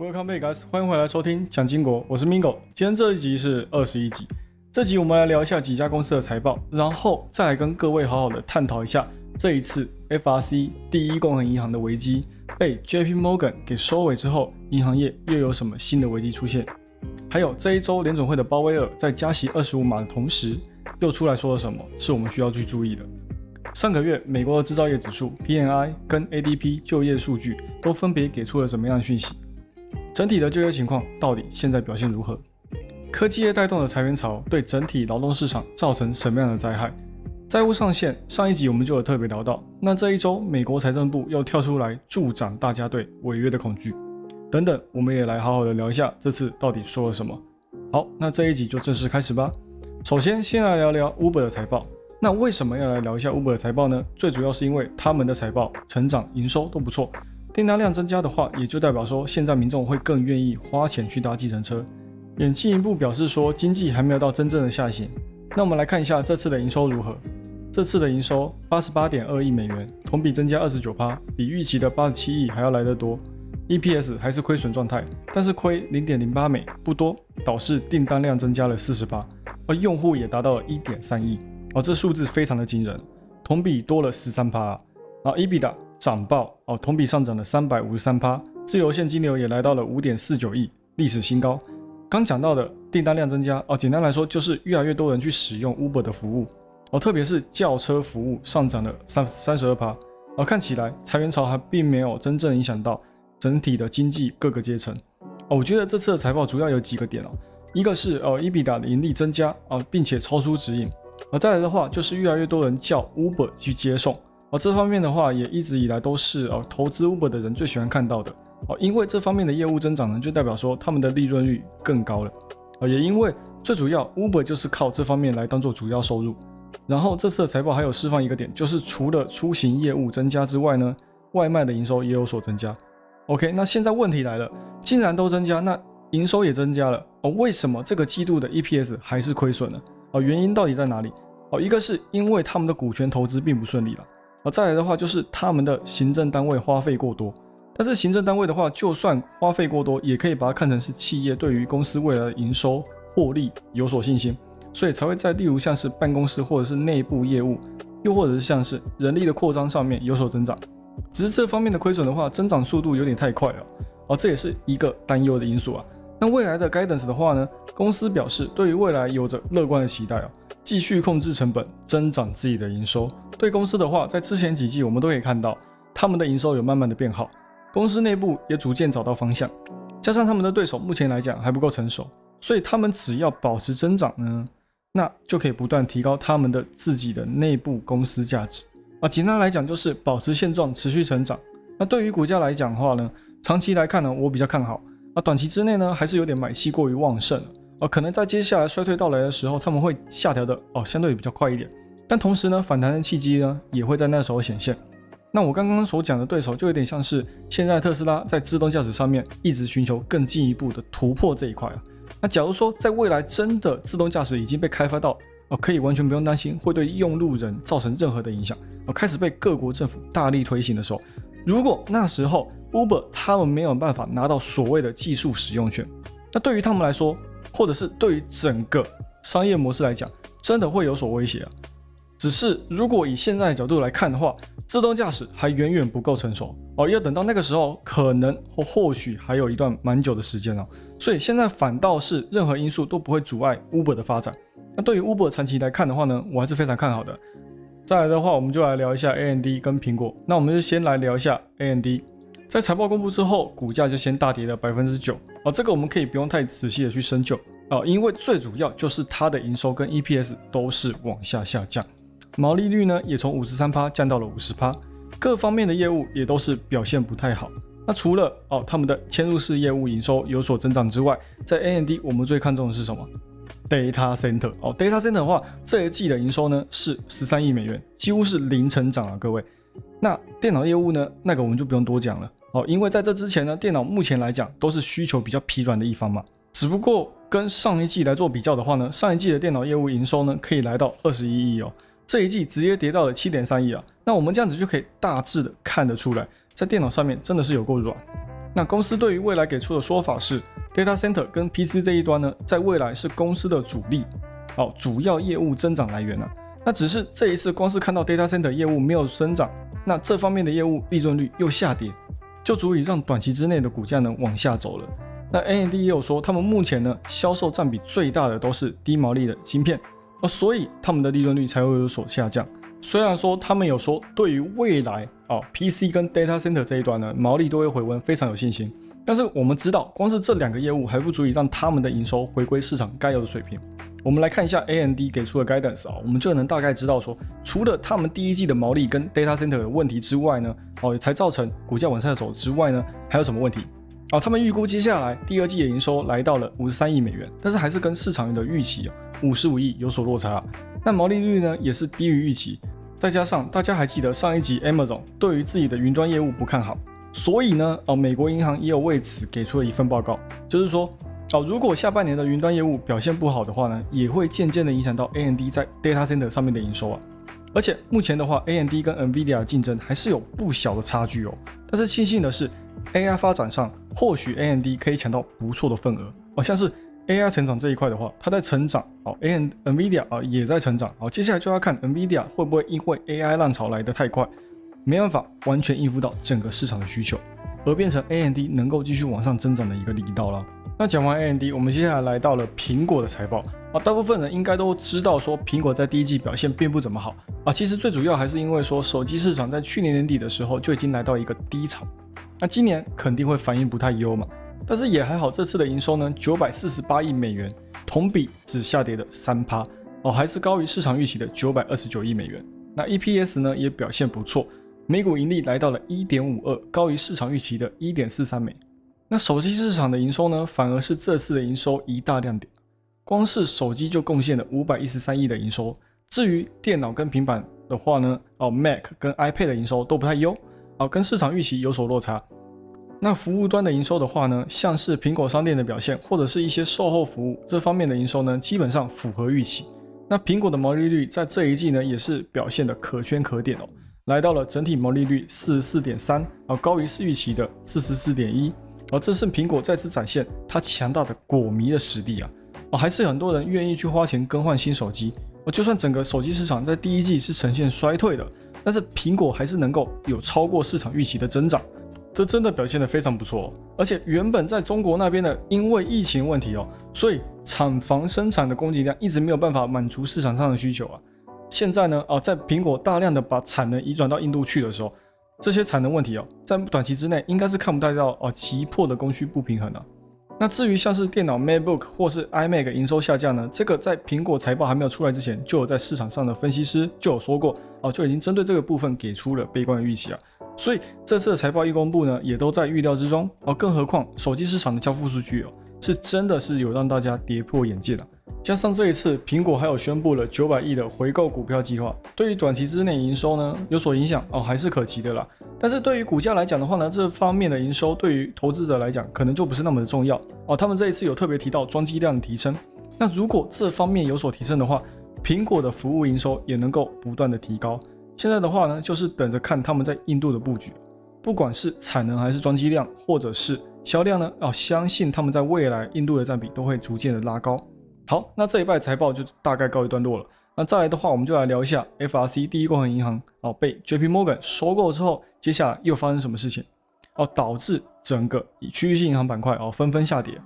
Welcome back, guys！欢迎回来收听蒋经国，我是 Mingo。今天这一集是二十一集，这集我们来聊一下几家公司的财报，然后再来跟各位好好的探讨一下这一次 FRC 第一共和银行的危机被 JP Morgan 给收尾之后，银行业又有什么新的危机出现？还有这一周联总会的鲍威尔在加息二十五码的同时，又出来说了什么，是我们需要去注意的。上个月美国的制造业指数 PMI 跟 ADP 就业数据都分别给出了什么样的讯息？整体的就业情况到底现在表现如何？科技业带动的裁员潮对整体劳动市场造成什么样的灾害？债务上限上一集我们就有特别聊到，那这一周美国财政部又跳出来助长大家对违约的恐惧，等等，我们也来好好的聊一下这次到底说了什么。好，那这一集就正式开始吧。首先，先来聊聊 Uber 的财报。那为什么要来聊一下 Uber 的财报呢？最主要是因为他们的财报成长、营收都不错，订单量增加的话，也就代表说现在民众会更愿意花钱去搭计程车，也进一步表示说经济还没有到真正的下行。那我们来看一下这次的营收如何？这次的营收八十八点二亿美元，同比增加二十九趴，比预期的八十七亿还要来得多。EPS 还是亏损状态，但是亏零点零八美不多，导致订单量增加了四十八，而用户也达到了一点三亿。哦，这数字非常的惊人，同比多了十三趴啊！EBITDA 涨爆哦，同比上涨了三百五十三趴，自由现金流也来到了五点四九亿，历史新高。刚讲到的订单量增加哦，简单来说就是越来越多人去使用 Uber 的服务哦，特别是轿车服务上涨了三三十二趴哦，看起来裁员潮还并没有真正影响到整体的经济各个阶层哦。我觉得这次的财报主要有几个点哦，一个是哦，EBITDA 的盈利增加啊，并且超出指引。而再来的话，就是越来越多人叫 Uber 去接送，而这方面的话，也一直以来都是哦投资 Uber 的人最喜欢看到的哦，因为这方面的业务增长呢，就代表说他们的利润率更高了啊，也因为最主要 Uber 就是靠这方面来当做主要收入。然后这次的财报还有释放一个点，就是除了出行业务增加之外呢，外卖的营收也有所增加。OK，那现在问题来了，既然都增加，那营收也增加了哦，为什么这个季度的 EPS 还是亏损呢？哦，原因到底在哪里？哦，一个是因为他们的股权投资并不顺利了，而，再来的话就是他们的行政单位花费过多。但是行政单位的话，就算花费过多，也可以把它看成是企业对于公司未来的营收获利有所信心，所以才会在例如像是办公室或者是内部业务，又或者是像是人力的扩张上面有所增长。只是这方面的亏损的话，增长速度有点太快了，而，这也是一个担忧的因素啊。那未来的 guidance 的话呢？公司表示，对于未来有着乐观的期待啊，继续控制成本，增长自己的营收。对公司的话，在之前几季我们都可以看到，他们的营收有慢慢的变好，公司内部也逐渐找到方向，加上他们的对手目前来讲还不够成熟，所以他们只要保持增长呢，那就可以不断提高他们的自己的内部公司价值啊。简单来讲就是保持现状，持续成长。那对于股价来讲的话呢，长期来看呢，我比较看好。啊，短期之内呢，还是有点买气过于旺盛。啊，可能在接下来衰退到来的时候，他们会下调的哦，相对比较快一点。但同时呢，反弹的契机呢，也会在那时候显现。那我刚刚所讲的对手，就有点像是现在特斯拉在自动驾驶上面一直寻求更进一步的突破这一块啊。那假如说在未来真的自动驾驶已经被开发到哦，可以完全不用担心会对用路人造成任何的影响，哦，开始被各国政府大力推行的时候，如果那时候 Uber 他们没有办法拿到所谓的技术使用权，那对于他们来说，或者是对于整个商业模式来讲，真的会有所威胁啊。只是如果以现在的角度来看的话，自动驾驶还远远不够成熟哦，要等到那个时候，可能或或许还有一段蛮久的时间哦。所以现在反倒是任何因素都不会阻碍 Uber 的发展。那对于 Uber 长期来看的话呢，我还是非常看好的。再来的话，我们就来聊一下 AMD 跟苹果。那我们就先来聊一下 AMD。在财报公布之后，股价就先大跌了百分之九啊，这个我们可以不用太仔细的去深究啊，因为最主要就是它的营收跟 EPS 都是往下下降，毛利率呢也从五十三趴降到了五十趴，各方面的业务也都是表现不太好。那除了哦他们的嵌入式业务营收有所增长之外，在 AMD 我们最看重的是什么？Data Center 哦，Data Center 的话，这一季的营收呢是十三亿美元，几乎是零成长啊，各位。那电脑业务呢，那个我们就不用多讲了。哦，因为在这之前呢，电脑目前来讲都是需求比较疲软的一方嘛。只不过跟上一季来做比较的话呢，上一季的电脑业务营收呢可以来到二十一亿哦，这一季直接跌到了七点三亿啊。那我们这样子就可以大致的看得出来，在电脑上面真的是有够软。那公司对于未来给出的说法是，data center 跟 PC 这一端呢，在未来是公司的主力，哦，主要业务增长来源啊。那只是这一次光是看到 data center 业务没有增长，那这方面的业务利润率又下跌，就足以让短期之内的股价呢往下走了。那 AMD 也有说，他们目前呢销售占比最大的都是低毛利的芯片，而所以他们的利润率才会有所下降。虽然说他们有说对于未来啊 PC 跟 data center 这一端呢毛利都会回温，非常有信心。但是我们知道，光是这两个业务还不足以让他们的营收回归市场该有的水平。我们来看一下 AMD 给出的 guidance 啊，我们就能大概知道说，除了他们第一季的毛利跟 data center 的问题之外呢，哦，才造成股价往下走之外呢，还有什么问题？哦，他们预估接下来第二季的营收来到了五十三亿美元，但是还是跟市场的预期啊五十五亿有所落差。那毛利率呢也是低于预期，再加上大家还记得上一集 Amazon 对于自己的云端业务不看好，所以呢，哦，美国银行也有为此给出了一份报告，就是说，哦，如果下半年的云端业务表现不好的话呢，也会渐渐的影响到 AMD 在 data center 上面的营收啊。而且目前的话，AMD 跟 NVIDIA 竞争还是有不小的差距哦。但是庆幸的是，AI 发展上或许 AMD 可以抢到不错的份额哦，像是。AI 成长这一块的话，它在成长，哦，N Nvidia 啊也在成长，好，接下来就要看 Nvidia 会不会因为 AI 浪潮来得太快，没办法完全应付到整个市场的需求，而变成 AMD 能够继续往上增长的一个力道了。那讲完 AMD，我们接下来来到了苹果的财报啊，大部分人应该都知道说苹果在第一季表现并不怎么好啊，其实最主要还是因为说手机市场在去年年底的时候就已经来到一个低潮，那今年肯定会反应不太优嘛。但是也还好，这次的营收呢，九百四十八亿美元，同比只下跌了三趴哦，还是高于市场预期的九百二十九亿美元。那 EPS 呢也表现不错，每股盈利来到了一点五二，高于市场预期的一点四三美。那手机市场的营收呢，反而是这次的营收一大亮点，光是手机就贡献了五百一十三亿的营收。至于电脑跟平板的话呢，哦，Mac 跟 iPad 的营收都不太优，哦，跟市场预期有所落差。那服务端的营收的话呢，像是苹果商店的表现，或者是一些售后服务这方面的营收呢，基本上符合预期。那苹果的毛利率在这一季呢，也是表现的可圈可点哦，来到了整体毛利率四十四点三，啊，高于市预期的四十四点一，而这是苹果再次展现它强大的果迷的实力啊，哦，还是很多人愿意去花钱更换新手机，哦，就算整个手机市场在第一季是呈现衰退的，但是苹果还是能够有超过市场预期的增长。这真的表现得非常不错，而且原本在中国那边的，因为疫情问题哦，所以厂房生产的供给量一直没有办法满足市场上的需求啊。现在呢，哦，在苹果大量的把产能移转到印度去的时候，这些产能问题哦，在短期之内应该是看不太到哦急迫的供需不平衡啊。那至于像是电脑 MacBook 或是 iMac 营收下降呢，这个在苹果财报还没有出来之前，就有在市场上的分析师就有说过哦，就已经针对这个部分给出了悲观的预期啊。所以这次的财报一公布呢，也都在预料之中哦。更何况手机市场的交付数据哦，是真的是有让大家跌破眼镜的。加上这一次苹果还有宣布了九百亿的回购股票计划，对于短期之内营收呢有所影响哦，还是可期的啦。但是对于股价来讲的话呢，这方面的营收对于投资者来讲可能就不是那么的重要哦。他们这一次有特别提到装机量的提升，那如果这方面有所提升的话，苹果的服务营收也能够不断的提高。现在的话呢，就是等着看他们在印度的布局，不管是产能还是装机量，或者是销量呢，哦相信他们在未来印度的占比都会逐渐的拉高。好，那这一拜财报就大概告一段落了。那再来的话，我们就来聊一下 FRC 第一共和银行哦被 JP Morgan 收购之后，接下来又发生什么事情哦，导致整个以区域性银行板块哦纷纷下跌。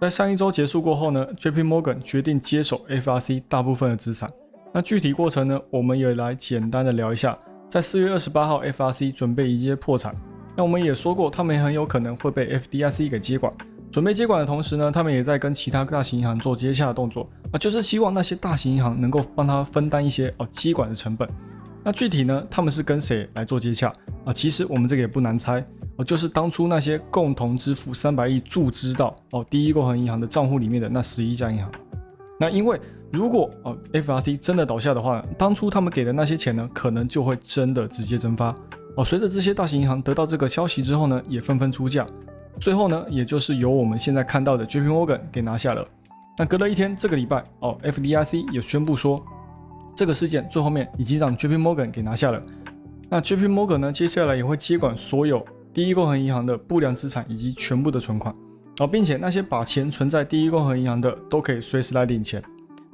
在上一周结束过后呢，JP Morgan 决定接手 FRC 大部分的资产。那具体过程呢？我们也来简单的聊一下。在四月二十八号，FRC 准备迎接破产。那我们也说过，他们很有可能会被 FDIC 给接管。准备接管的同时呢，他们也在跟其他大型银行做接洽的动作啊，就是希望那些大型银行能够帮他分担一些哦接管的成本。那具体呢，他们是跟谁来做接洽啊？其实我们这个也不难猜哦，就是当初那些共同支付三百亿注资到哦第一共和银行的账户里面的那十一家银行。那因为如果哦，FRC 真的倒下的话，当初他们给的那些钱呢，可能就会真的直接蒸发哦。随着这些大型银行得到这个消息之后呢，也纷纷出价，最后呢，也就是由我们现在看到的 JP Morgan 给拿下了。那隔了一天，这个礼拜哦，FDIC 也宣布说，这个事件最后面已经让 JP Morgan 给拿下了。那 JP Morgan 呢，接下来也会接管所有第一共和银行的不良资产以及全部的存款，哦，并且那些把钱存在第一共和银行的都可以随时来领钱。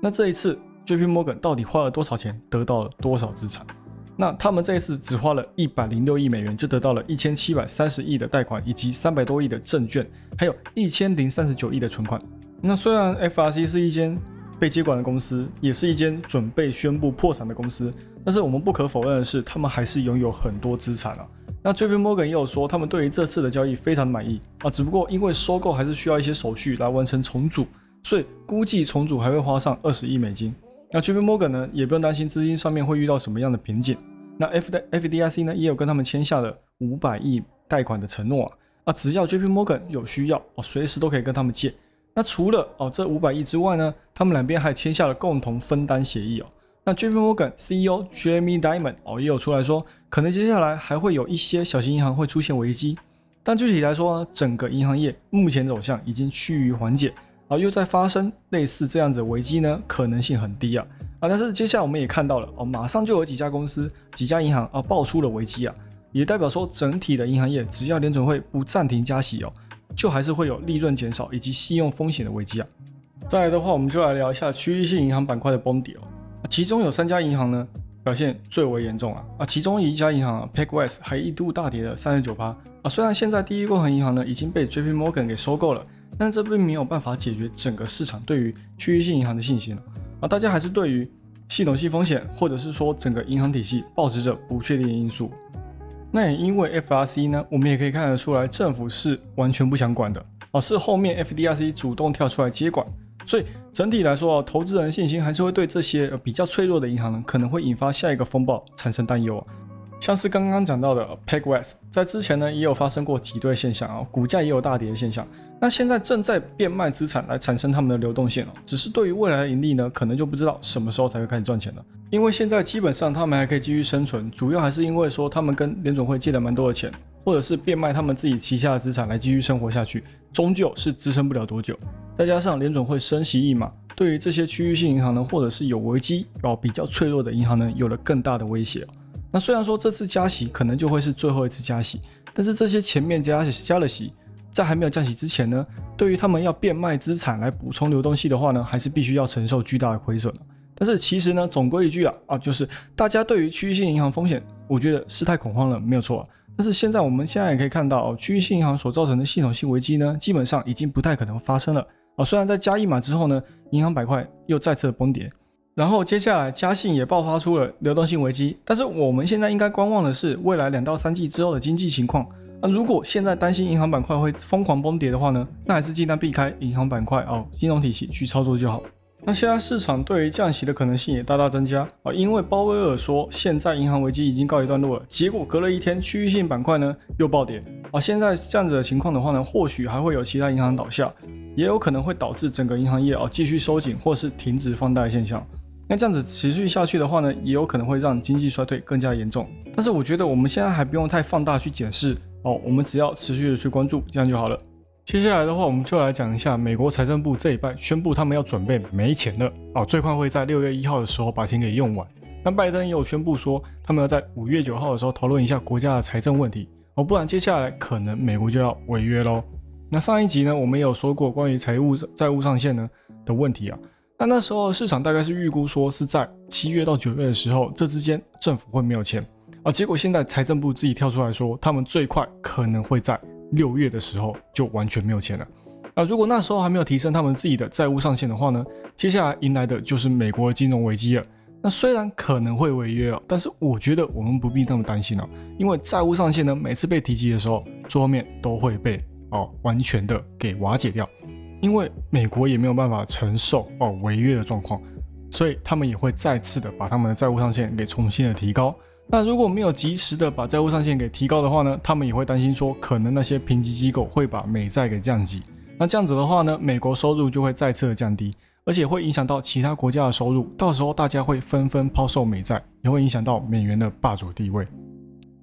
那这一次 JP Morgan 到底花了多少钱，得到了多少资产？那他们这一次只花了一百零六亿美元，就得到了一千七百三十亿的贷款，以及三百多亿的证券，还有一千零三十九亿的存款。那虽然 FRC 是一间被接管的公司，也是一间准备宣布破产的公司，但是我们不可否认的是，他们还是拥有很多资产啊。那 JP Morgan 也有说，他们对于这次的交易非常满意啊，只不过因为收购还是需要一些手续来完成重组，所以估计重组还会花上二十亿美金。那 JP Morgan 呢，也不用担心资金上面会遇到什么样的瓶颈。那 F 的 FDIC 呢，也有跟他们签下了五百亿贷款的承诺啊，啊，只要 JP Morgan 有需要哦，随时都可以跟他们借。那除了哦这五百亿之外呢，他们两边还签下了共同分担协议哦。那 JP Morgan CEO Jamie Dimon 哦也有出来说，可能接下来还会有一些小型银行会出现危机，但具体来说呢，整个银行业目前走向已经趋于缓解啊，又在发生类似这样子的危机呢，可能性很低啊啊，但是接下来我们也看到了哦，马上就有几家公司、几家银行啊爆出了危机啊，也代表说整体的银行业只要联准会不暂停加息哦。就还是会有利润减少以及信用风险的危机啊。再来的话，我们就来聊一下区域性银行板块的崩跌哦。其中有三家银行呢表现最为严重啊啊，其中一家银行 PacWest 还一度大跌了三十九趴啊。虽然现在第一共和银行呢已经被 JP Morgan 给收购了，但这并没有办法解决整个市场对于区域性银行的信心啊。大家还是对于系统性风险或者是说整个银行体系保持着不确定因素。那也因为 FRC 呢，我们也可以看得出来，政府是完全不想管的而，是后面 FDIC 主动跳出来接管，所以整体来说啊，投资人信心还是会对这些比较脆弱的银行呢，可能会引发下一个风暴产生担忧啊。像是刚刚讲到的 Peg West，在之前呢也有发生过挤兑现象啊，股价也有大跌的现象。那现在正在变卖资产来产生他们的流动性哦，只是对于未来的盈利呢，可能就不知道什么时候才会开始赚钱了。因为现在基本上他们还可以继续生存，主要还是因为说他们跟联总会借了蛮多的钱，或者是变卖他们自己旗下的资产来继续生活下去，终究是支撑不了多久。再加上联总会升息一码，对于这些区域性银行呢，或者是有危机哦比较脆弱的银行呢，有了更大的威胁。那虽然说这次加息可能就会是最后一次加息，但是这些前面加加了息。在还没有降息之前呢，对于他们要变卖资产来补充流动性的话呢，还是必须要承受巨大的亏损但是其实呢，总归一句啊啊，就是大家对于区域性银行风险，我觉得是太恐慌了，没有错。但是现在我们现在也可以看到，区域性银行所造成的系统性危机呢，基本上已经不太可能发生了啊。虽然在加一码之后呢，银行板块又再次的崩跌，然后接下来嘉信也爆发出了流动性危机，但是我们现在应该观望的是未来两到三季之后的经济情况。那如果现在担心银行板块会疯狂崩跌的话呢，那还是尽量避开银行板块哦，金融体系去操作就好。那现在市场对于降息的可能性也大大增加啊，因为鲍威尔说现在银行危机已经告一段落了，结果隔了一天区域性板块呢又暴跌啊。现在这样子的情况的话呢，或许还会有其他银行倒下，也有可能会导致整个银行业啊继续收紧或是停止放贷现象。那这样子持续下去的话呢，也有可能会让经济衰退更加严重。但是我觉得我们现在还不用太放大去检视。哦，我们只要持续的去关注，这样就好了。接下来的话，我们就来讲一下美国财政部这一拜宣布他们要准备没钱了哦，最快会在六月一号的时候把钱给用完。那拜登也有宣布说，他们要在五月九号的时候讨论一下国家的财政问题哦，不然接下来可能美国就要违约喽。那上一集呢，我们也有说过关于财务债务上限呢的问题啊。那那时候市场大概是预估说是在七月到九月的时候，这之间政府会没有钱。啊，结果现在财政部自己跳出来说，他们最快可能会在六月的时候就完全没有钱了。那如果那时候还没有提升他们自己的债务上限的话呢，接下来迎来的就是美国的金融危机了。那虽然可能会违约哦，但是我觉得我们不必那么担心哦，因为债务上限呢，每次被提及的时候，最后面都会被哦完全的给瓦解掉，因为美国也没有办法承受哦违约的状况，所以他们也会再次的把他们的债务上限给重新的提高。那如果没有及时的把债务上限给提高的话呢，他们也会担心说，可能那些评级机构会把美债给降级。那这样子的话呢，美国收入就会再次的降低，而且会影响到其他国家的收入。到时候大家会纷纷抛售美债，也会影响到美元的霸主地位。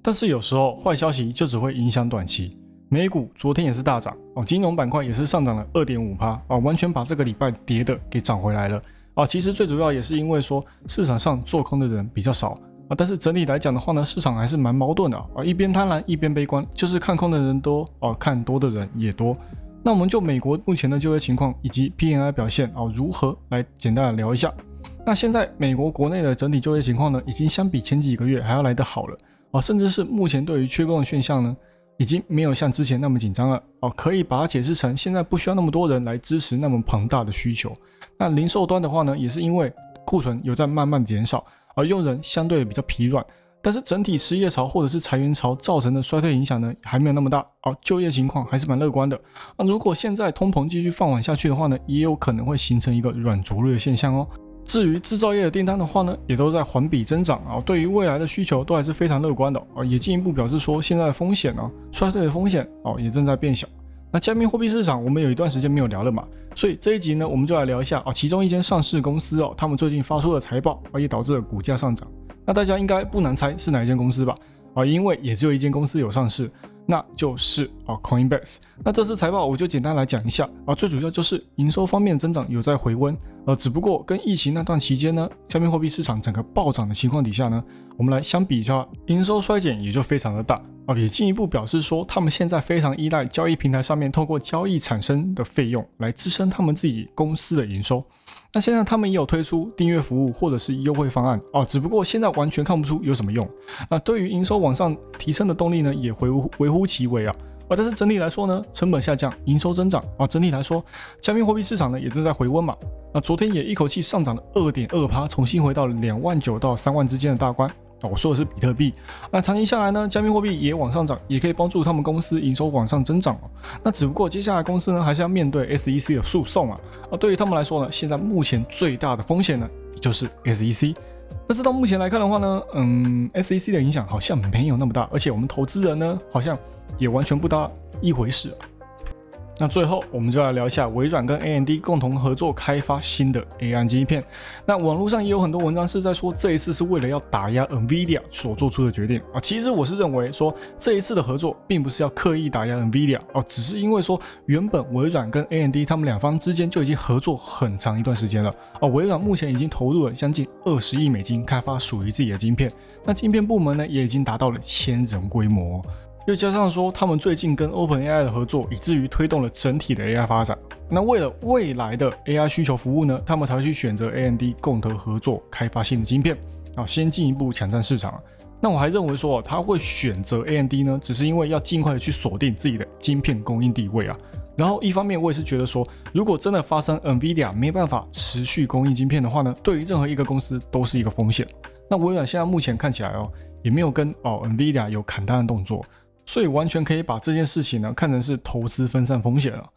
但是有时候坏消息就只会影响短期。美股昨天也是大涨哦，金融板块也是上涨了二点五趴啊，完全把这个礼拜跌的给涨回来了啊。其实最主要也是因为说市场上做空的人比较少。啊。但是整体来讲的话呢，市场还是蛮矛盾的啊，一边贪婪一边悲观，就是看空的人多哦，看多的人也多。那我们就美国目前的就业情况以及 PMI 表现啊如何来简单的聊一下。那现在美国国内的整体就业情况呢，已经相比前几个月还要来得好了啊，甚至是目前对于缺工的现象呢，已经没有像之前那么紧张了哦，可以把它解释成现在不需要那么多人来支持那么庞大的需求。那零售端的话呢，也是因为库存有在慢慢减少，而用人相对比较疲软，但是整体失业潮或者是裁员潮造成的衰退影响呢，还没有那么大哦，就业情况还是蛮乐观的啊。如果现在通膨继续放缓下去的话呢，也有可能会形成一个软着陆的现象哦。至于制造业的订单的话呢，也都在环比增长啊，对于未来的需求都还是非常乐观的啊，也进一步表示说现在的风险呢，衰退的风险哦，也正在变小。那加密货币市场我们有一段时间没有聊了嘛，所以这一集呢，我们就来聊一下啊，其中一间上市公司哦，他们最近发出的财报啊，也导致了股价上涨。那大家应该不难猜是哪一间公司吧？啊，因为也只有一间公司有上市。那就是啊，Coinbase。那这次财报我就简单来讲一下啊，最主要就是营收方面增长有在回温，呃，只不过跟疫情那段期间呢，加密货币市场整个暴涨的情况底下呢，我们来相比一下，营收衰减也就非常的大啊，也进一步表示说，他们现在非常依赖交易平台上面透过交易产生的费用来支撑他们自己公司的营收。那现在他们也有推出订阅服务或者是优惠方案哦，只不过现在完全看不出有什么用。那对于营收往上提升的动力呢，也回乎微乎其微啊。啊，但是整体来说呢，成本下降，营收增长啊，整体来说，加密货币市场呢也正在回温嘛。那昨天也一口气上涨了二点二趴，重新回到了两万九到三万之间的大关。我说的是比特币，那长期下来呢，加密货币也往上涨，也可以帮助他们公司营收往上增长哦。那只不过接下来公司呢，还是要面对 SEC 的诉讼啊。啊，对于他们来说呢，现在目前最大的风险呢，就是 SEC。那这到目前来看的话呢，嗯，SEC 的影响好像没有那么大，而且我们投资人呢，好像也完全不当一回事。那最后，我们就来聊一下微软跟 AMD 共同合作开发新的 AI 晶片。那网络上也有很多文章是在说，这一次是为了要打压 NVIDIA 所做出的决定啊。其实我是认为说，这一次的合作并不是要刻意打压 NVIDIA 哦，只是因为说，原本微软跟 AMD 他们两方之间就已经合作很长一段时间了哦。微软目前已经投入了将近二十亿美金开发属于自己的晶片，那晶片部门呢也已经达到了千人规模。又加上说，他们最近跟 OpenAI 的合作，以至于推动了整体的 AI 发展。那为了未来的 AI 需求服务呢，他们才会去选择 AMD 共同合作开发新的晶片，啊，先进一步抢占市场。那我还认为说，他会选择 AMD 呢，只是因为要尽快的去锁定自己的晶片供应地位啊。然后一方面，我也是觉得说，如果真的发生 NVIDIA 没办法持续供应晶片的话呢，对于任何一个公司都是一个风险。那微软现在目前看起来哦，也没有跟哦 NVIDIA 有砍单的动作。所以完全可以把这件事情呢看成是投资分散风险了。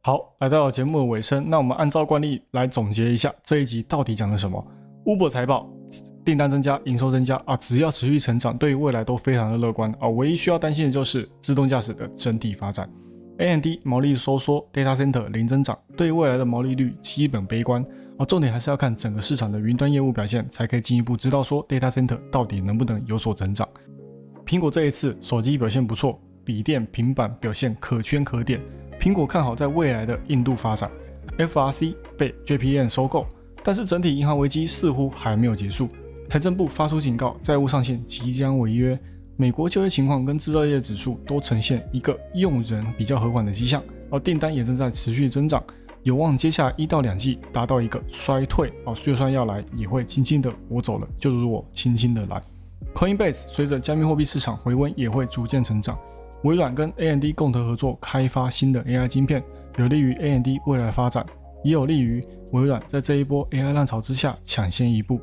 好，来到节目的尾声，那我们按照惯例来总结一下这一集到底讲了什么。Uber 财报，订单增加，营收增加啊，只要持续成长，对于未来都非常的乐观啊。唯一需要担心的就是自动驾驶的整体发展。AMD 毛利收缩，Data Center 零增长，对未来的毛利率基本悲观啊。重点还是要看整个市场的云端业务表现，才可以进一步知道说 Data Center 到底能不能有所增长。苹果这一次手机表现不错，笔电、平板表现可圈可点。苹果看好在未来的印度发展，FRC 被 JPN 收购，但是整体银行危机似乎还没有结束。财政部发出警告，债务上限即将违约。美国就业情况跟制造业指数都呈现一个用人比较和缓的迹象，而订单也正在持续增长，有望接下来一到两季达到一个衰退。哦，就算要来，也会轻轻的我走了，就如我轻轻的来。Coinbase 随着加密货币市场回温，也会逐渐成长。微软跟 AMD 共同合作开发新的 AI 晶片，有利于 AMD 未来发展，也有利于微软在这一波 AI 浪潮之下抢先一步。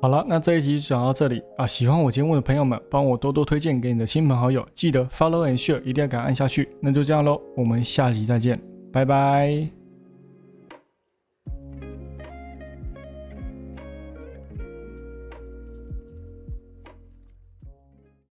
好了，那这一集就讲到这里啊！喜欢我节目的朋友们，帮我多多推荐给你的亲朋好友，记得 Follow and Share，一定要给按下去。那就这样喽，我们下集再见，拜拜。